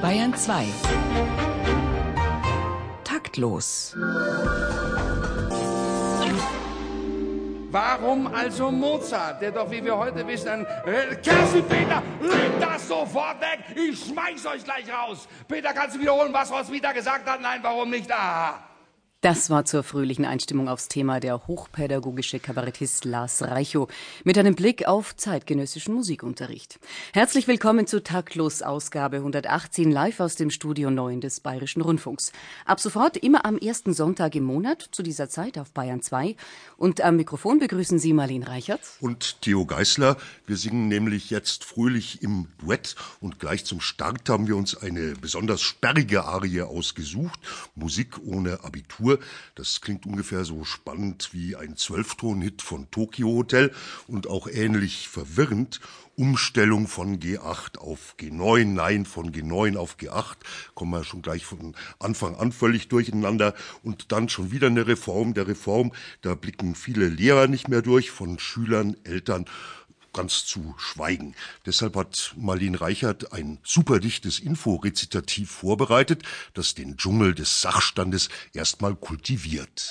Bayern 2 Taktlos Warum also Mozart, der doch, wie wir heute wissen, ein... Äh, Kerstin, Peter, legt das sofort weg! Ich schmeiß euch gleich raus! Peter, kannst du wiederholen, was Roswitha gesagt hat? Nein, warum nicht? Ah! Das war zur fröhlichen Einstimmung aufs Thema der hochpädagogische Kabarettist Lars Reichow mit einem Blick auf zeitgenössischen Musikunterricht. Herzlich willkommen zu Taktlos Ausgabe 118 live aus dem Studio 9 des Bayerischen Rundfunks. Ab sofort immer am ersten Sonntag im Monat zu dieser Zeit auf Bayern 2 und am Mikrofon begrüßen Sie Marlene Reichert und Theo Geißler. Wir singen nämlich jetzt fröhlich im Duett und gleich zum Start haben wir uns eine besonders sperrige Arie ausgesucht, Musik ohne Abitur Tour. Das klingt ungefähr so spannend wie ein Zwölfton-Hit von Tokyo Hotel und auch ähnlich verwirrend. Umstellung von G8 auf G9, nein, von G9 auf G8, kommen wir schon gleich von Anfang an völlig durcheinander und dann schon wieder eine Reform der Reform, da blicken viele Lehrer nicht mehr durch, von Schülern, Eltern ganz zu schweigen. Deshalb hat Marlene Reichert ein superdichtes Inforezitativ vorbereitet, das den Dschungel des Sachstandes erstmal kultiviert.